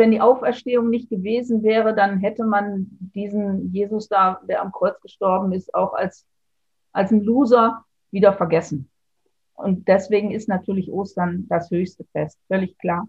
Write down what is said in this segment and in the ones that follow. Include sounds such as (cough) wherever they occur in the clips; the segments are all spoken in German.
wenn die Auferstehung nicht gewesen wäre, dann hätte man diesen Jesus da, der am Kreuz gestorben ist, auch als, als ein Loser wieder vergessen. Und deswegen ist natürlich Ostern das höchste Fest, völlig klar.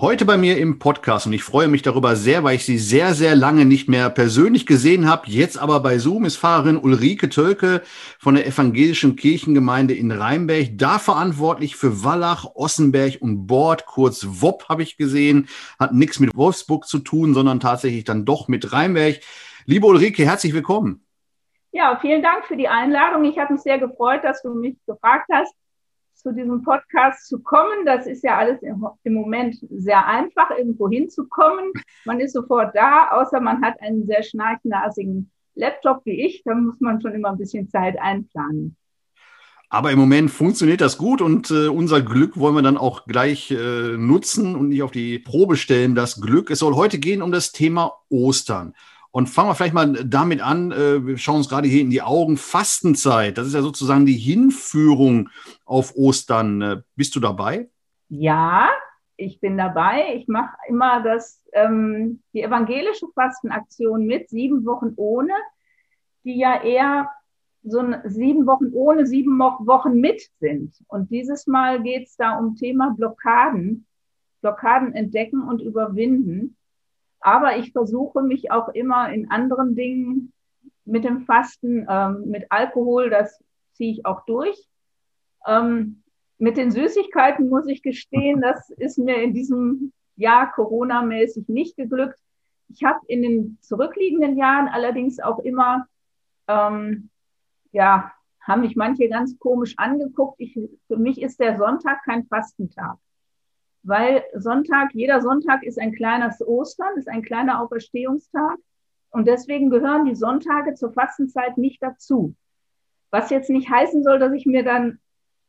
Heute bei mir im Podcast und ich freue mich darüber sehr, weil ich sie sehr, sehr lange nicht mehr persönlich gesehen habe. Jetzt aber bei Zoom ist Pfarrerin Ulrike Tölke von der Evangelischen Kirchengemeinde in Rheinberg, da verantwortlich für Wallach, Ossenberg und Bord, kurz WOP habe ich gesehen. Hat nichts mit Wolfsburg zu tun, sondern tatsächlich dann doch mit Rheinberg. Liebe Ulrike, herzlich willkommen. Ja, vielen Dank für die Einladung. Ich habe mich sehr gefreut, dass du mich gefragt hast zu diesem Podcast zu kommen. Das ist ja alles im Moment sehr einfach, irgendwo hinzukommen. Man ist sofort da, außer man hat einen sehr schnarchnasigen Laptop wie ich. Da muss man schon immer ein bisschen Zeit einplanen. Aber im Moment funktioniert das gut und äh, unser Glück wollen wir dann auch gleich äh, nutzen und nicht auf die Probe stellen, das Glück. Es soll heute gehen um das Thema Ostern. Und fangen wir vielleicht mal damit an. Äh, wir schauen uns gerade hier in die Augen. Fastenzeit, das ist ja sozusagen die Hinführung auf Ostern. Äh, bist du dabei? Ja, ich bin dabei. Ich mache immer das, ähm, die evangelische Fastenaktion mit, sieben Wochen ohne, die ja eher so sieben Wochen ohne, sieben Wochen mit sind. Und dieses Mal geht es da um Thema Blockaden, Blockaden entdecken und überwinden. Aber ich versuche mich auch immer in anderen Dingen mit dem Fasten, ähm, mit Alkohol, das ziehe ich auch durch. Ähm, mit den Süßigkeiten muss ich gestehen, das ist mir in diesem Jahr Corona-mäßig nicht geglückt. Ich habe in den zurückliegenden Jahren allerdings auch immer, ähm, ja, haben mich manche ganz komisch angeguckt. Ich, für mich ist der Sonntag kein Fastentag weil Sonntag, jeder Sonntag ist ein kleines Ostern, ist ein kleiner Auferstehungstag. Und deswegen gehören die Sonntage zur Fastenzeit nicht dazu. Was jetzt nicht heißen soll, dass ich mir dann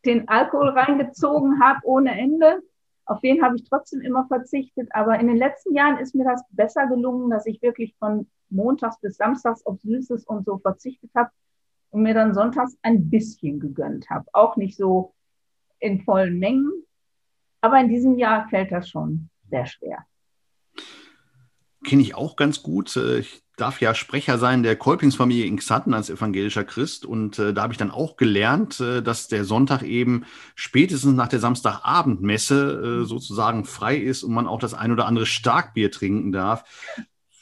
den Alkohol reingezogen habe ohne Ende. Auf den habe ich trotzdem immer verzichtet. Aber in den letzten Jahren ist mir das besser gelungen, dass ich wirklich von Montags bis Samstags auf Süßes und so verzichtet habe und mir dann sonntags ein bisschen gegönnt habe. Auch nicht so in vollen Mengen, aber in diesem Jahr fällt das schon sehr schwer. Kenne ich auch ganz gut. Äh, ich darf ja Sprecher sein der Kolpingsfamilie in Xatten als evangelischer Christ. Und äh, da habe ich dann auch gelernt, äh, dass der Sonntag eben spätestens nach der Samstagabendmesse äh, sozusagen frei ist und man auch das ein oder andere Starkbier trinken darf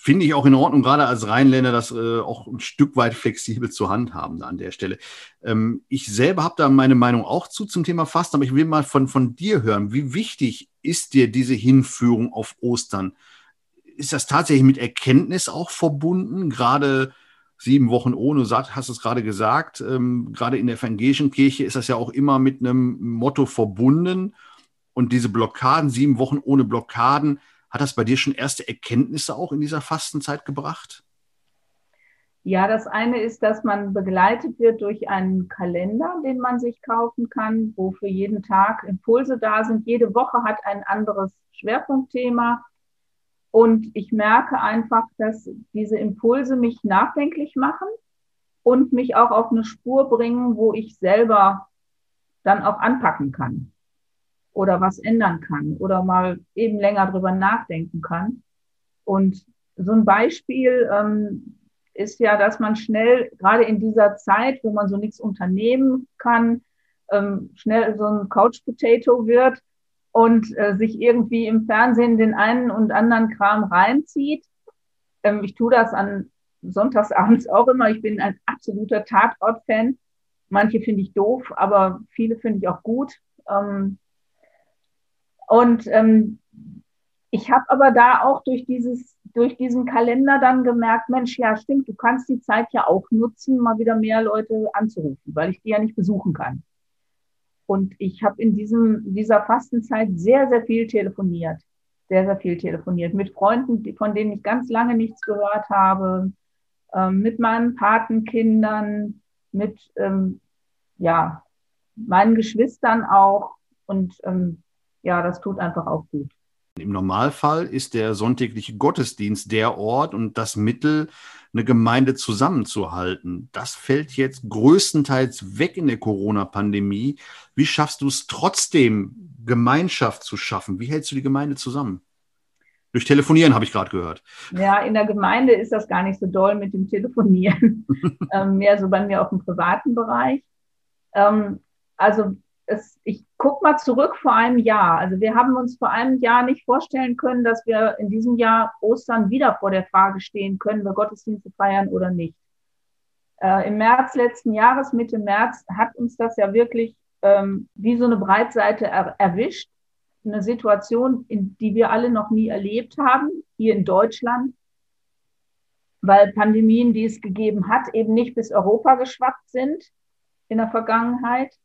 finde ich auch in Ordnung, gerade als Rheinländer das äh, auch ein Stück weit flexibel zu handhaben an der Stelle. Ähm, ich selber habe da meine Meinung auch zu zum Thema Fasten, aber ich will mal von, von dir hören. Wie wichtig ist dir diese Hinführung auf Ostern? Ist das tatsächlich mit Erkenntnis auch verbunden? Gerade sieben Wochen ohne, du hast es gerade gesagt, ähm, gerade in der evangelischen Kirche ist das ja auch immer mit einem Motto verbunden. Und diese Blockaden, sieben Wochen ohne Blockaden, hat das bei dir schon erste Erkenntnisse auch in dieser Fastenzeit gebracht? Ja, das eine ist, dass man begleitet wird durch einen Kalender, den man sich kaufen kann, wo für jeden Tag Impulse da sind. Jede Woche hat ein anderes Schwerpunktthema. Und ich merke einfach, dass diese Impulse mich nachdenklich machen und mich auch auf eine Spur bringen, wo ich selber dann auch anpacken kann oder was ändern kann oder mal eben länger drüber nachdenken kann. Und so ein Beispiel ähm, ist ja, dass man schnell, gerade in dieser Zeit, wo man so nichts unternehmen kann, ähm, schnell so ein Couch Potato wird und äh, sich irgendwie im Fernsehen den einen und anderen Kram reinzieht. Ähm, ich tue das an Sonntagsabends (laughs) auch immer. Ich bin ein absoluter Tatort-Fan. Manche finde ich doof, aber viele finde ich auch gut. Ähm, und ähm, ich habe aber da auch durch dieses, durch diesen Kalender dann gemerkt, Mensch, ja, stimmt, du kannst die Zeit ja auch nutzen, mal wieder mehr Leute anzurufen, weil ich die ja nicht besuchen kann. Und ich habe in diesem, dieser Fastenzeit sehr, sehr viel telefoniert. Sehr, sehr viel telefoniert. Mit Freunden, von denen ich ganz lange nichts gehört habe, ähm, mit meinen Patenkindern, mit, ähm, ja, meinen Geschwistern auch. Und ähm, ja, das tut einfach auch gut. Im Normalfall ist der sonntägliche Gottesdienst der Ort und das Mittel, eine Gemeinde zusammenzuhalten. Das fällt jetzt größtenteils weg in der Corona-Pandemie. Wie schaffst du es trotzdem, Gemeinschaft zu schaffen? Wie hältst du die Gemeinde zusammen? Durch Telefonieren habe ich gerade gehört. Ja, in der Gemeinde ist das gar nicht so doll mit dem Telefonieren. (laughs) ähm, mehr so bei mir auf dem privaten Bereich. Ähm, also es, ich gucke mal zurück vor einem Jahr. Also wir haben uns vor einem Jahr nicht vorstellen können, dass wir in diesem Jahr Ostern wieder vor der Frage stehen, können wir Gottesdienste feiern oder nicht. Äh, Im März letzten Jahres, Mitte März, hat uns das ja wirklich ähm, wie so eine Breitseite er erwischt. Eine Situation, in die wir alle noch nie erlebt haben, hier in Deutschland, weil Pandemien, die es gegeben hat, eben nicht bis Europa geschwappt sind in der Vergangenheit.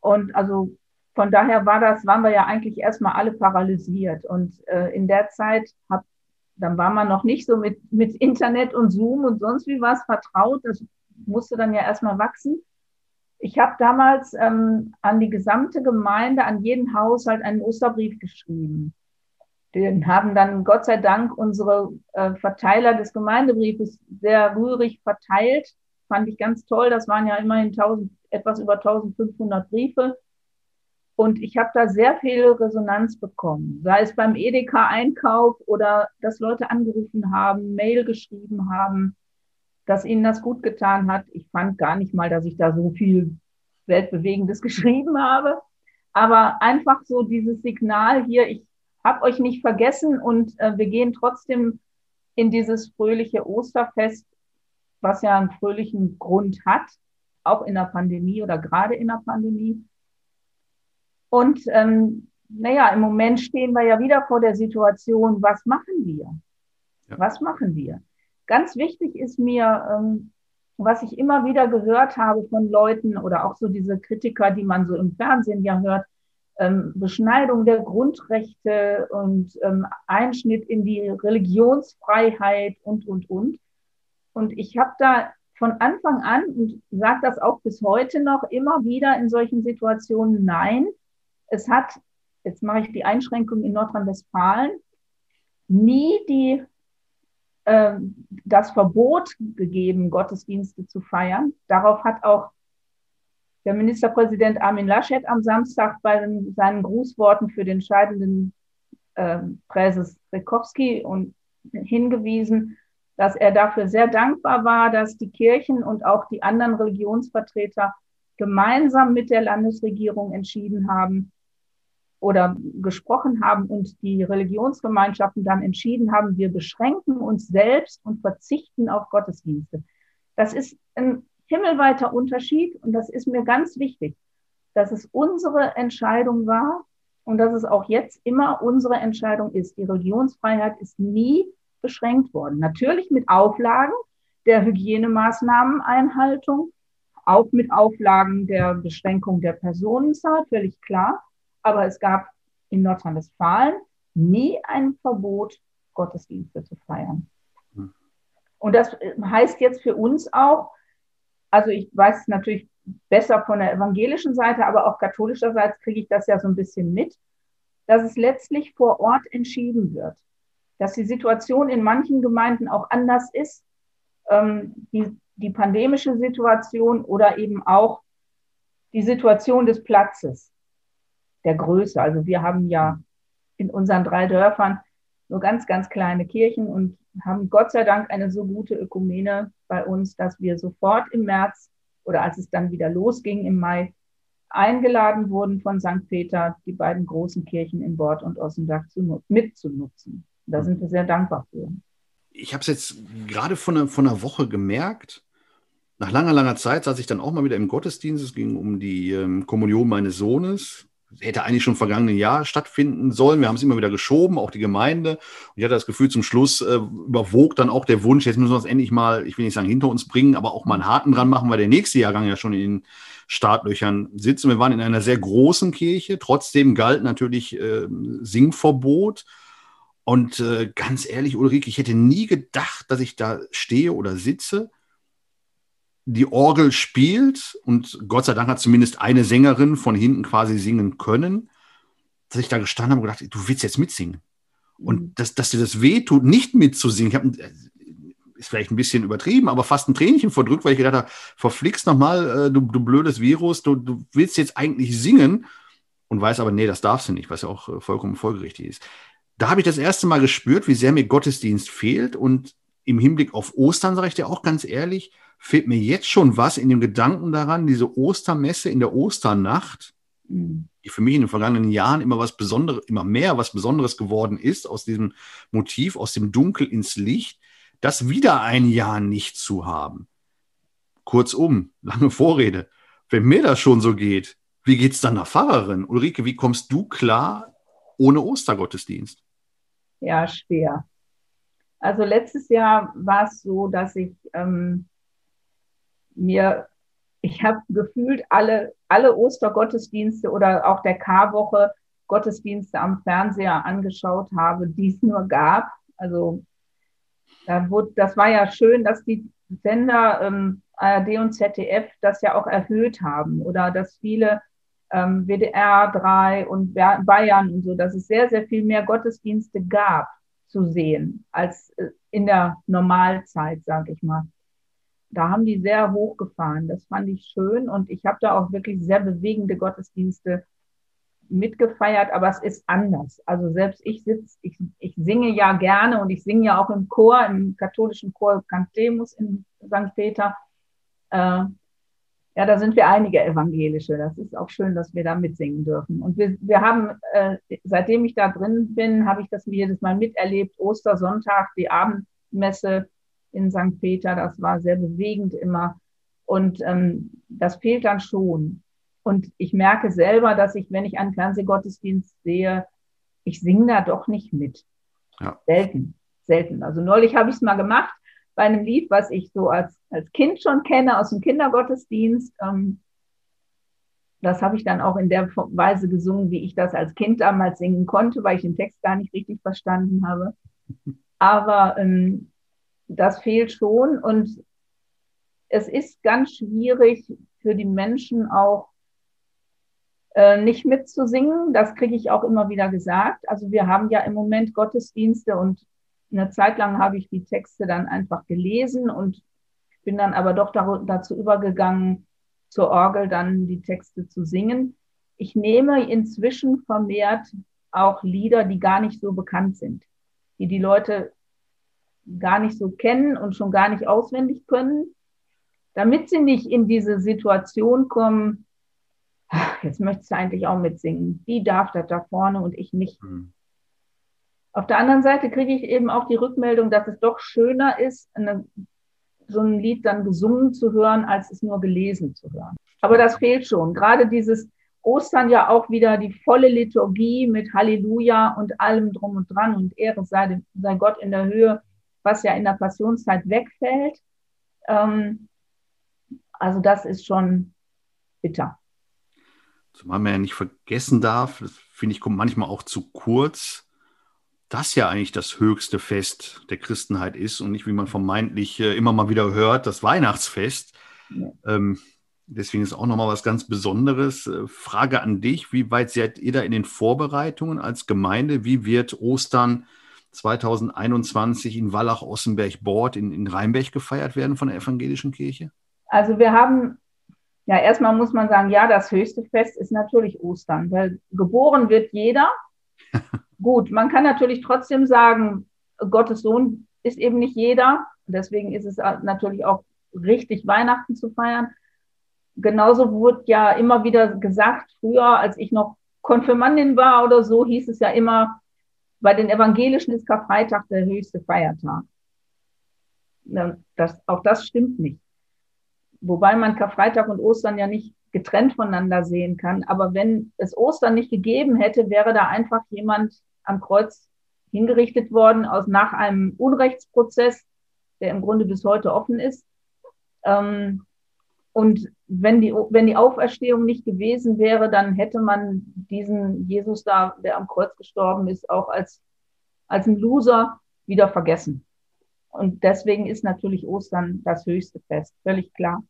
Und also von daher war das, waren wir ja eigentlich erstmal alle paralysiert. Und äh, in der Zeit hab, dann war man noch nicht so mit, mit Internet und Zoom und sonst wie was vertraut. Das musste dann ja erstmal wachsen. Ich habe damals ähm, an die gesamte Gemeinde, an jeden Haushalt einen Osterbrief geschrieben. Den haben dann Gott sei Dank unsere äh, Verteiler des Gemeindebriefes sehr rührig verteilt. Fand ich ganz toll. Das waren ja immerhin 1000, etwas über 1500 Briefe. Und ich habe da sehr viel Resonanz bekommen, sei es beim Edeka-Einkauf oder dass Leute angerufen haben, Mail geschrieben haben dass ihnen das gut getan hat. Ich fand gar nicht mal, dass ich da so viel Weltbewegendes (laughs) geschrieben habe, aber einfach so dieses Signal hier, ich habe euch nicht vergessen und äh, wir gehen trotzdem in dieses fröhliche Osterfest, was ja einen fröhlichen Grund hat, auch in der Pandemie oder gerade in der Pandemie. Und ähm, naja, im Moment stehen wir ja wieder vor der Situation, was machen wir? Ja. Was machen wir? Ganz wichtig ist mir, ähm, was ich immer wieder gehört habe von Leuten oder auch so diese Kritiker, die man so im Fernsehen ja hört, ähm, Beschneidung der Grundrechte und ähm, Einschnitt in die Religionsfreiheit und, und, und. Und ich habe da von Anfang an und sage das auch bis heute noch immer wieder in solchen Situationen, nein, es hat, jetzt mache ich die Einschränkung in Nordrhein-Westfalen, nie die ähm, das Verbot gegeben, Gottesdienste zu feiern. Darauf hat auch der Ministerpräsident Armin Laschet am Samstag bei seinen Grußworten für den scheidenden äh, Präses Rekowski und hingewiesen, dass er dafür sehr dankbar war, dass die Kirchen und auch die anderen Religionsvertreter gemeinsam mit der Landesregierung entschieden haben, oder gesprochen haben und die Religionsgemeinschaften dann entschieden haben, wir beschränken uns selbst und verzichten auf Gottesdienste. Das ist ein himmelweiter Unterschied und das ist mir ganz wichtig, dass es unsere Entscheidung war und dass es auch jetzt immer unsere Entscheidung ist. Die Religionsfreiheit ist nie beschränkt worden. Natürlich mit Auflagen der Hygienemaßnahmeneinhaltung, auch mit Auflagen der Beschränkung der Personenzahl, völlig klar. Aber es gab in Nordrhein-Westfalen nie ein Verbot, Gottesdienste zu feiern. Und das heißt jetzt für uns auch, also ich weiß natürlich besser von der evangelischen Seite, aber auch katholischerseits kriege ich das ja so ein bisschen mit, dass es letztlich vor Ort entschieden wird, dass die Situation in manchen Gemeinden auch anders ist, ähm, die, die pandemische Situation oder eben auch die Situation des Platzes der Größe. Also wir haben ja in unseren drei Dörfern nur ganz, ganz kleine Kirchen und haben Gott sei Dank eine so gute Ökumene bei uns, dass wir sofort im März oder als es dann wieder losging im Mai eingeladen wurden von St. Peter, die beiden großen Kirchen in Bord und Ossendach zu, mitzunutzen. Da sind wir sehr dankbar für. Ich habe es jetzt gerade von einer, von einer Woche gemerkt. Nach langer, langer Zeit saß ich dann auch mal wieder im Gottesdienst. Es ging um die ähm, Kommunion meines Sohnes hätte eigentlich schon im vergangenen Jahr stattfinden sollen. Wir haben es immer wieder geschoben, auch die Gemeinde. Und ich hatte das Gefühl, zum Schluss äh, überwog dann auch der Wunsch, jetzt müssen wir es endlich mal, ich will nicht sagen hinter uns bringen, aber auch mal einen Haken dran machen, weil der nächste Jahrgang ja schon in den Startlöchern sitzt. Und wir waren in einer sehr großen Kirche. Trotzdem galt natürlich äh, Singverbot. Und äh, ganz ehrlich, Ulrike, ich hätte nie gedacht, dass ich da stehe oder sitze die Orgel spielt und Gott sei Dank hat zumindest eine Sängerin von hinten quasi singen können. dass ich da gestanden habe und gedacht, du willst jetzt mitsingen. Und mhm. dass, dass dir das weh tut, nicht mitzusingen. Ich habe äh, ist vielleicht ein bisschen übertrieben, aber fast ein Tränchen verdrückt, weil ich gedacht habe, verflixt nochmal, äh, du, du blödes Virus, du, du willst jetzt eigentlich singen und weiß aber, nee, das darfst du nicht, was ja auch äh, vollkommen folgerichtig ist. Da habe ich das erste Mal gespürt, wie sehr mir Gottesdienst fehlt und im Hinblick auf Ostern, sage ich dir auch ganz ehrlich, fehlt mir jetzt schon was in dem Gedanken daran, diese Ostermesse in der Osternacht, mhm. die für mich in den vergangenen Jahren immer was Besonderes, immer mehr was Besonderes geworden ist, aus diesem Motiv, aus dem Dunkel ins Licht, das wieder ein Jahr nicht zu haben. Kurzum, lange Vorrede. Wenn mir das schon so geht, wie geht es dann der Pfarrerin? Ulrike, wie kommst du klar ohne Ostergottesdienst? Ja, schwer. Also letztes Jahr war es so, dass ich ähm, mir, ich habe gefühlt alle, alle Ostergottesdienste oder auch der Karwoche Gottesdienste am Fernseher angeschaut habe, die es nur gab. Also da wurde, das war ja schön, dass die Sender ähm, ARD und ZDF das ja auch erhöht haben oder dass viele ähm, WDR 3 und Bayern und so, dass es sehr, sehr viel mehr Gottesdienste gab zu sehen als äh, in der Normalzeit, sage ich mal. Da haben die sehr hochgefahren. Das fand ich schön und ich habe da auch wirklich sehr bewegende Gottesdienste mitgefeiert, aber es ist anders. Also selbst ich sitze, ich, ich singe ja gerne und ich singe ja auch im Chor, im katholischen Chor Cantemus in St. Peter. Äh, ja, da sind wir einige Evangelische. Das ist auch schön, dass wir da mitsingen dürfen. Und wir, wir haben, äh, seitdem ich da drin bin, habe ich das jedes Mal miterlebt. Ostersonntag, die Abendmesse in St. Peter, das war sehr bewegend immer. Und ähm, das fehlt dann schon. Und ich merke selber, dass ich, wenn ich einen Fernsehgottesdienst sehe, ich singe da doch nicht mit. Ja. Selten, selten. Also neulich habe ich es mal gemacht bei einem Lied, was ich so als, als Kind schon kenne aus dem Kindergottesdienst. Ähm, das habe ich dann auch in der Weise gesungen, wie ich das als Kind damals singen konnte, weil ich den Text gar nicht richtig verstanden habe. Aber ähm, das fehlt schon und es ist ganz schwierig für die Menschen auch äh, nicht mitzusingen. Das kriege ich auch immer wieder gesagt. Also wir haben ja im Moment Gottesdienste und eine Zeit lang habe ich die Texte dann einfach gelesen und bin dann aber doch dazu übergegangen, zur Orgel dann die Texte zu singen. Ich nehme inzwischen vermehrt auch Lieder, die gar nicht so bekannt sind, die die Leute gar nicht so kennen und schon gar nicht auswendig können, damit sie nicht in diese Situation kommen, jetzt möchtest du eigentlich auch mitsingen. Die darf das da vorne und ich nicht. Mhm. Auf der anderen Seite kriege ich eben auch die Rückmeldung, dass es doch schöner ist, eine, so ein Lied dann gesungen zu hören, als es nur gelesen zu hören. Aber das fehlt schon. Gerade dieses Ostern ja auch wieder die volle Liturgie mit Halleluja und allem drum und dran und Ehre sei, sei Gott in der Höhe, was ja in der Passionszeit wegfällt. Ähm, also das ist schon bitter. Zumal man ja nicht vergessen darf, das finde ich, kommt manchmal auch zu kurz, das ja eigentlich das höchste Fest der Christenheit ist und nicht, wie man vermeintlich äh, immer mal wieder hört, das Weihnachtsfest. Ja. Ähm, deswegen ist auch nochmal was ganz Besonderes. Äh, Frage an dich, wie weit seid ihr da in den Vorbereitungen als Gemeinde? Wie wird Ostern 2021 in Wallach-Ossenberg-Bord in, in Rheinberg gefeiert werden von der evangelischen Kirche? Also wir haben ja, erstmal muss man sagen, ja, das höchste Fest ist natürlich Ostern, weil geboren wird jeder. (laughs) Gut, man kann natürlich trotzdem sagen, Gottes Sohn ist eben nicht jeder. Deswegen ist es natürlich auch richtig, Weihnachten zu feiern. Genauso wurde ja immer wieder gesagt, früher, als ich noch Konfirmandin war oder so, hieß es ja immer, bei den Evangelischen ist Karfreitag der höchste Feiertag. Das, auch das stimmt nicht. Wobei man Karfreitag und Ostern ja nicht getrennt voneinander sehen kann. Aber wenn es Ostern nicht gegeben hätte, wäre da einfach jemand am Kreuz hingerichtet worden aus nach einem Unrechtsprozess, der im Grunde bis heute offen ist. Ähm, und wenn die, wenn die Auferstehung nicht gewesen wäre, dann hätte man diesen Jesus da, der am Kreuz gestorben ist, auch als, als ein Loser wieder vergessen. Und deswegen ist natürlich Ostern das höchste Fest, völlig klar.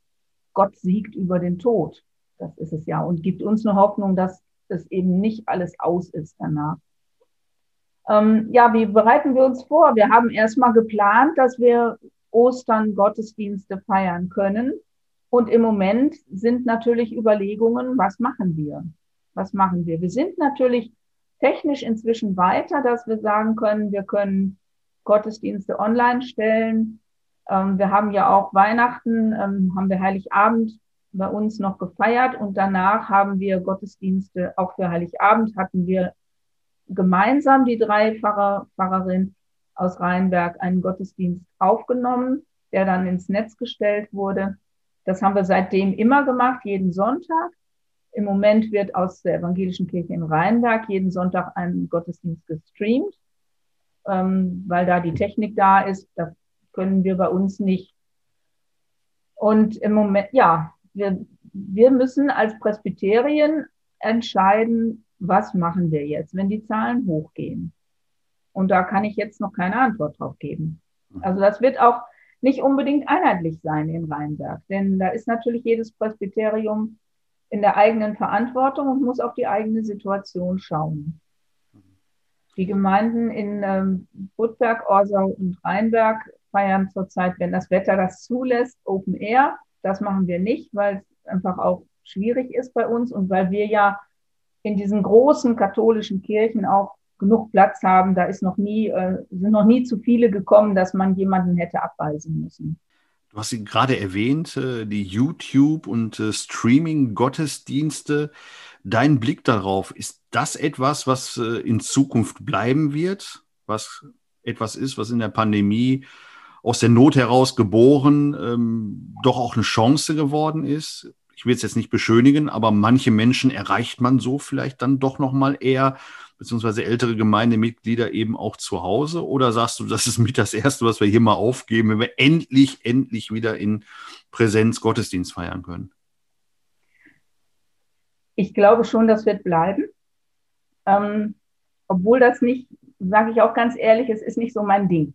Gott siegt über den Tod. Das ist es ja und gibt uns eine Hoffnung, dass das eben nicht alles aus ist danach. Ähm, ja, wie bereiten wir uns vor? Wir haben erstmal geplant, dass wir Ostern Gottesdienste feiern können. Und im Moment sind natürlich Überlegungen, was machen wir? Was machen wir? Wir sind natürlich technisch inzwischen weiter, dass wir sagen können, wir können Gottesdienste online stellen. Ähm, wir haben ja auch Weihnachten, ähm, haben wir Heiligabend bei uns noch gefeiert und danach haben wir Gottesdienste, auch für Heiligabend hatten wir gemeinsam die drei Pfarrer, Pfarrerin aus Rheinberg einen Gottesdienst aufgenommen, der dann ins Netz gestellt wurde. Das haben wir seitdem immer gemacht, jeden Sonntag. Im Moment wird aus der Evangelischen Kirche in Rheinberg jeden Sonntag ein Gottesdienst gestreamt, ähm, weil da die Technik da ist. Das können wir bei uns nicht. Und im Moment, ja, wir, wir müssen als Presbyterien entscheiden, was machen wir jetzt, wenn die Zahlen hochgehen. Und da kann ich jetzt noch keine Antwort drauf geben. Also das wird auch nicht unbedingt einheitlich sein in Rheinberg, denn da ist natürlich jedes Presbyterium in der eigenen Verantwortung und muss auf die eigene Situation schauen. Die Gemeinden in ähm, Budberg, Orsau und Rheinberg feiern zurzeit, wenn das Wetter das zulässt, Open Air. Das machen wir nicht, weil es einfach auch schwierig ist bei uns und weil wir ja in diesen großen katholischen Kirchen auch genug Platz haben. Da ist noch nie, äh, sind noch nie zu viele gekommen, dass man jemanden hätte abweisen müssen. Du hast sie gerade erwähnt, äh, die YouTube- und äh, Streaming-Gottesdienste. Dein Blick darauf, ist das etwas, was in Zukunft bleiben wird? Was etwas ist, was in der Pandemie aus der Not heraus geboren ähm, doch auch eine Chance geworden ist? Ich will es jetzt nicht beschönigen, aber manche Menschen erreicht man so vielleicht dann doch noch mal eher beziehungsweise ältere Gemeindemitglieder eben auch zu Hause? Oder sagst du, das ist mit das Erste, was wir hier mal aufgeben, wenn wir endlich, endlich wieder in Präsenz Gottesdienst feiern können? Ich glaube schon, das wird bleiben. Ähm, obwohl das nicht, sage ich auch ganz ehrlich, es ist nicht so mein Ding.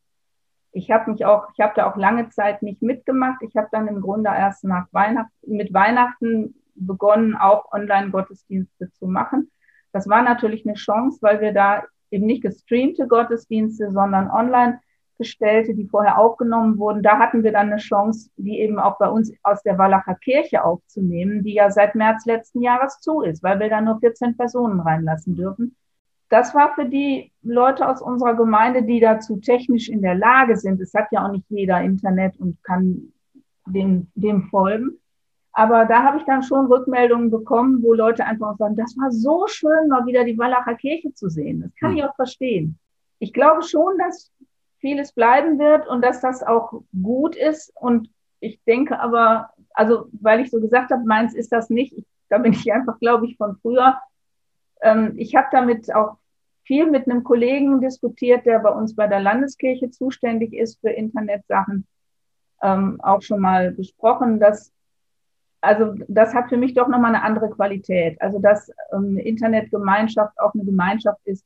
Ich habe mich auch, ich habe da auch lange Zeit nicht mitgemacht. Ich habe dann im Grunde erst nach Weihnachten, mit Weihnachten begonnen, auch Online-Gottesdienste zu machen. Das war natürlich eine Chance, weil wir da eben nicht gestreamte Gottesdienste, sondern online gestellte, die vorher aufgenommen wurden. Da hatten wir dann eine Chance, die eben auch bei uns aus der Wallacher Kirche aufzunehmen, die ja seit März letzten Jahres zu ist, weil wir da nur 14 Personen reinlassen dürfen. Das war für die Leute aus unserer Gemeinde, die dazu technisch in der Lage sind. Es hat ja auch nicht jeder Internet und kann dem, dem folgen. Aber da habe ich dann schon Rückmeldungen bekommen, wo Leute einfach sagen, das war so schön, mal wieder die Wallacher Kirche zu sehen. Das kann hm. ich auch verstehen. Ich glaube schon, dass vieles bleiben wird und dass das auch gut ist. Und ich denke aber, also weil ich so gesagt habe, meins ist das nicht. Ich, da bin ich einfach, glaube ich, von früher. Ähm, ich habe damit auch viel mit einem Kollegen diskutiert, der bei uns bei der Landeskirche zuständig ist für Internetsachen, ähm, auch schon mal besprochen, dass also das hat für mich doch nochmal eine andere Qualität. Also dass ähm, Internetgemeinschaft auch eine Gemeinschaft ist.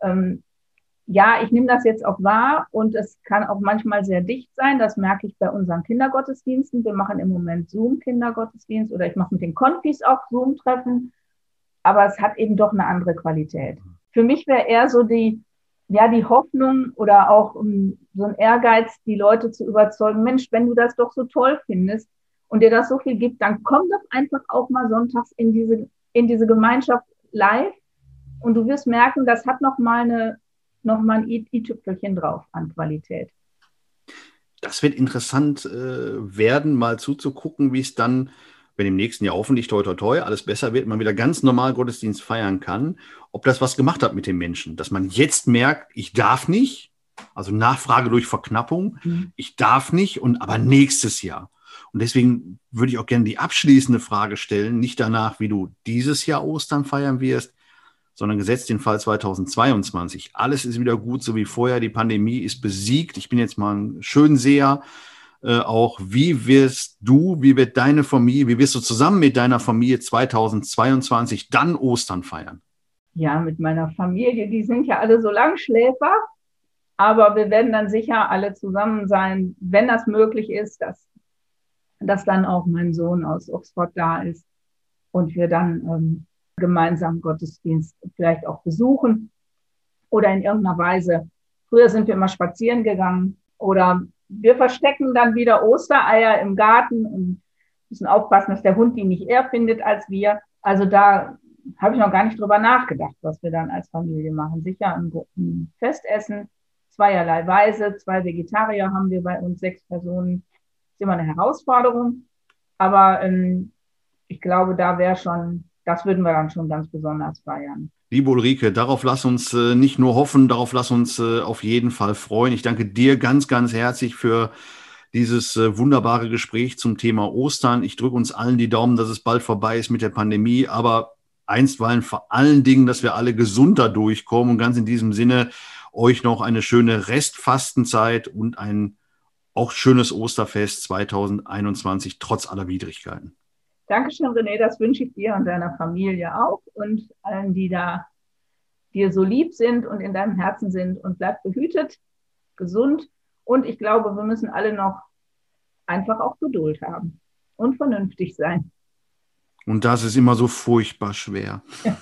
Ähm, ja, ich nehme das jetzt auch wahr und es kann auch manchmal sehr dicht sein. Das merke ich bei unseren Kindergottesdiensten. Wir machen im Moment Zoom-Kindergottesdienst oder ich mache mit den Konfis auch Zoom-Treffen. Aber es hat eben doch eine andere Qualität. Für mich wäre eher so die, ja, die Hoffnung oder auch um, ähm, so ein Ehrgeiz, die Leute zu überzeugen, Mensch, wenn du das doch so toll findest, und dir das so viel gibt, dann komm doch einfach auch mal sonntags in diese, in diese Gemeinschaft live und du wirst merken, das hat noch mal eine, noch ein i-Tüpfelchen drauf an Qualität. Das wird interessant äh, werden, mal zuzugucken, wie es dann, wenn im nächsten Jahr hoffentlich toi toi toi alles besser wird, man wieder ganz normal Gottesdienst feiern kann, ob das was gemacht hat mit den Menschen, dass man jetzt merkt, ich darf nicht, also Nachfrage durch Verknappung, mhm. ich darf nicht und aber nächstes Jahr. Und deswegen würde ich auch gerne die abschließende Frage stellen, nicht danach, wie du dieses Jahr Ostern feiern wirst, sondern gesetzt den Fall 2022. Alles ist wieder gut, so wie vorher. Die Pandemie ist besiegt. Ich bin jetzt mal ein Schönseher. Äh, auch wie wirst du, wie wird deine Familie, wie wirst du zusammen mit deiner Familie 2022 dann Ostern feiern? Ja, mit meiner Familie, die sind ja alle so Langschläfer. Aber wir werden dann sicher alle zusammen sein, wenn das möglich ist, dass dass dann auch mein Sohn aus Oxford da ist und wir dann ähm, gemeinsam Gottesdienst vielleicht auch besuchen oder in irgendeiner Weise. Früher sind wir immer spazieren gegangen oder wir verstecken dann wieder Ostereier im Garten und müssen aufpassen, dass der Hund die nicht eher findet als wir. Also da habe ich noch gar nicht drüber nachgedacht, was wir dann als Familie machen. Sicher ein, Festessen, zweierlei Weise, zwei Vegetarier haben wir bei uns, sechs Personen. Ist immer eine Herausforderung. Aber ähm, ich glaube, da wäre schon, das würden wir dann schon ganz besonders feiern. Liebe Ulrike, darauf lass uns äh, nicht nur hoffen, darauf lass uns äh, auf jeden Fall freuen. Ich danke dir ganz, ganz herzlich für dieses äh, wunderbare Gespräch zum Thema Ostern. Ich drücke uns allen die Daumen, dass es bald vorbei ist mit der Pandemie, aber einstweilen vor allen Dingen, dass wir alle gesunder durchkommen und ganz in diesem Sinne euch noch eine schöne Restfastenzeit und ein auch schönes Osterfest 2021 trotz aller Widrigkeiten. Dankeschön, René, das wünsche ich dir und deiner Familie auch und allen, die da dir so lieb sind und in deinem Herzen sind und bleib behütet, gesund und ich glaube, wir müssen alle noch einfach auch Geduld haben und vernünftig sein. Und das ist immer so furchtbar schwer. (laughs)